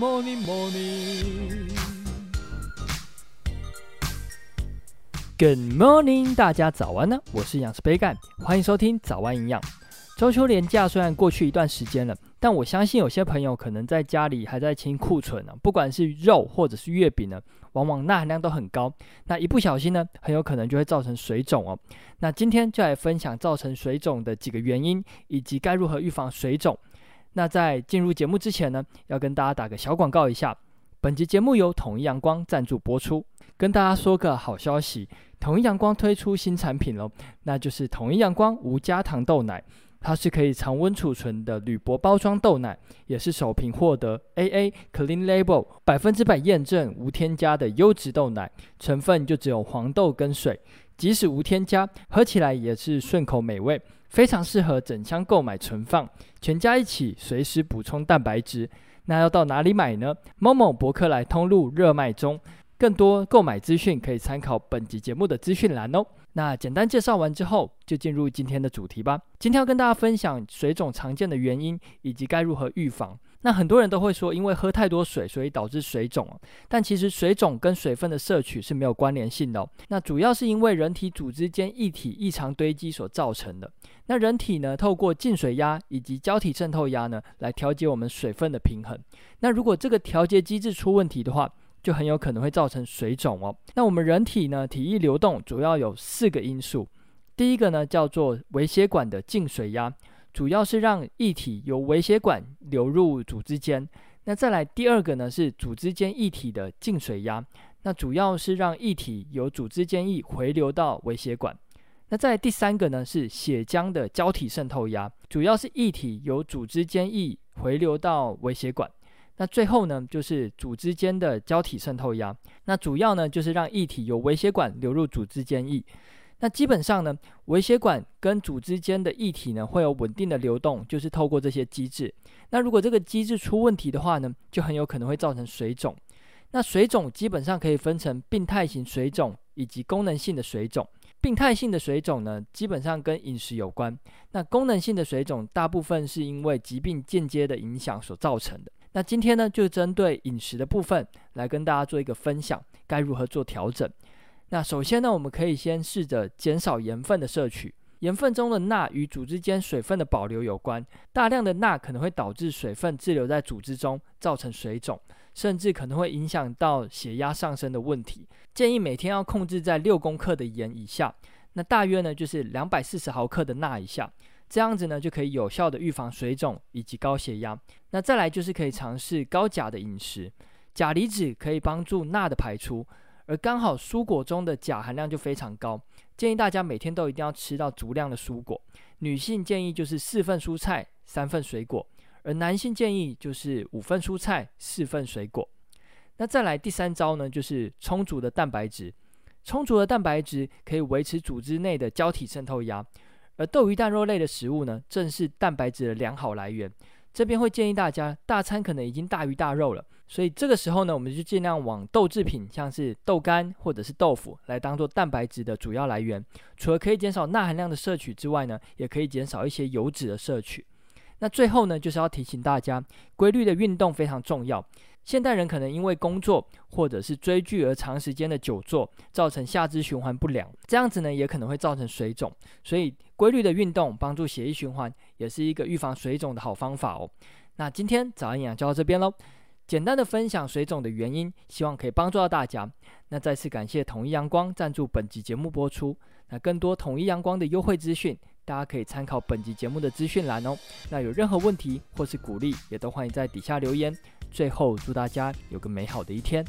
morning, morning. Good morning，大家早安呢！我是养师杯干，欢迎收听早安营养。中秋连假虽然过去一段时间了，但我相信有些朋友可能在家里还在清库存呢，不管是肉或者是月饼呢，往往钠含量都很高。那一不小心呢，很有可能就会造成水肿哦。那今天就来分享造成水肿的几个原因，以及该如何预防水肿。那在进入节目之前呢，要跟大家打个小广告一下。本集节目由统一阳光赞助播出。跟大家说个好消息，统一阳光推出新产品喽，那就是统一阳光无加糖豆奶。它是可以常温储存的铝箔包装豆奶，也是首瓶获得 AA Clean Label 百分之百验证无添加的优质豆奶。成分就只有黄豆跟水，即使无添加，喝起来也是顺口美味。非常适合整箱购买存放，全家一起随时补充蛋白质。那要到哪里买呢？Momo 博客来通路热卖中，更多购买资讯可以参考本集节目的资讯栏哦。那简单介绍完之后，就进入今天的主题吧。今天要跟大家分享水肿常见的原因以及该如何预防。那很多人都会说，因为喝太多水，所以导致水肿。但其实水肿跟水分的摄取是没有关联性的哦。那主要是因为人体组织间液体异常堆积所造成的。那人体呢，透过静水压以及胶体渗透压呢，来调节我们水分的平衡。那如果这个调节机制出问题的话，就很有可能会造成水肿哦。那我们人体呢，体液流动主要有四个因素。第一个呢，叫做微血管的静水压。主要是让液体由微血管流入组织间，那再来第二个呢，是组织间液体的静水压，那主要是让液体由组织间液回流到微血管，那再来第三个呢，是血浆的胶体渗透压，主要是液体由组织间液回流到微血管，那最后呢，就是组织间的胶体渗透压，那主要呢，就是让液体由微血管流入组织间液。那基本上呢，微血管跟组织间的液体呢，会有稳定的流动，就是透过这些机制。那如果这个机制出问题的话呢，就很有可能会造成水肿。那水肿基本上可以分成病态型水肿以及功能性的水肿。病态性的水肿呢，基本上跟饮食有关。那功能性的水肿大部分是因为疾病间接的影响所造成的。那今天呢，就针对饮食的部分来跟大家做一个分享，该如何做调整。那首先呢，我们可以先试着减少盐分的摄取。盐分中的钠与组织间水分的保留有关，大量的钠可能会导致水分滞留在组织中，造成水肿，甚至可能会影响到血压上升的问题。建议每天要控制在六公克的盐以下，那大约呢就是两百四十毫克的钠以下，这样子呢就可以有效的预防水肿以及高血压。那再来就是可以尝试高钾的饮食，钾离子可以帮助钠的排出。而刚好蔬果中的钾含量就非常高，建议大家每天都一定要吃到足量的蔬果。女性建议就是四份蔬菜，三份水果，而男性建议就是五份蔬菜，四份水果。那再来第三招呢，就是充足的蛋白质。充足的蛋白质可以维持组织内的胶体渗透压，而豆鱼蛋肉类的食物呢，正是蛋白质的良好来源。这边会建议大家，大餐可能已经大鱼大肉了。所以这个时候呢，我们就尽量往豆制品，像是豆干或者是豆腐，来当做蛋白质的主要来源。除了可以减少钠含量的摄取之外呢，也可以减少一些油脂的摄取。那最后呢，就是要提醒大家，规律的运动非常重要。现代人可能因为工作或者是追剧而长时间的久坐，造成下肢循环不良，这样子呢，也可能会造成水肿。所以规律的运动帮助血液循环，也是一个预防水肿的好方法哦。那今天早安营养就到这边喽。简单的分享水肿的原因，希望可以帮助到大家。那再次感谢统一阳光赞助本集节目播出。那更多统一阳光的优惠资讯，大家可以参考本集节目的资讯栏哦。那有任何问题或是鼓励，也都欢迎在底下留言。最后，祝大家有个美好的一天。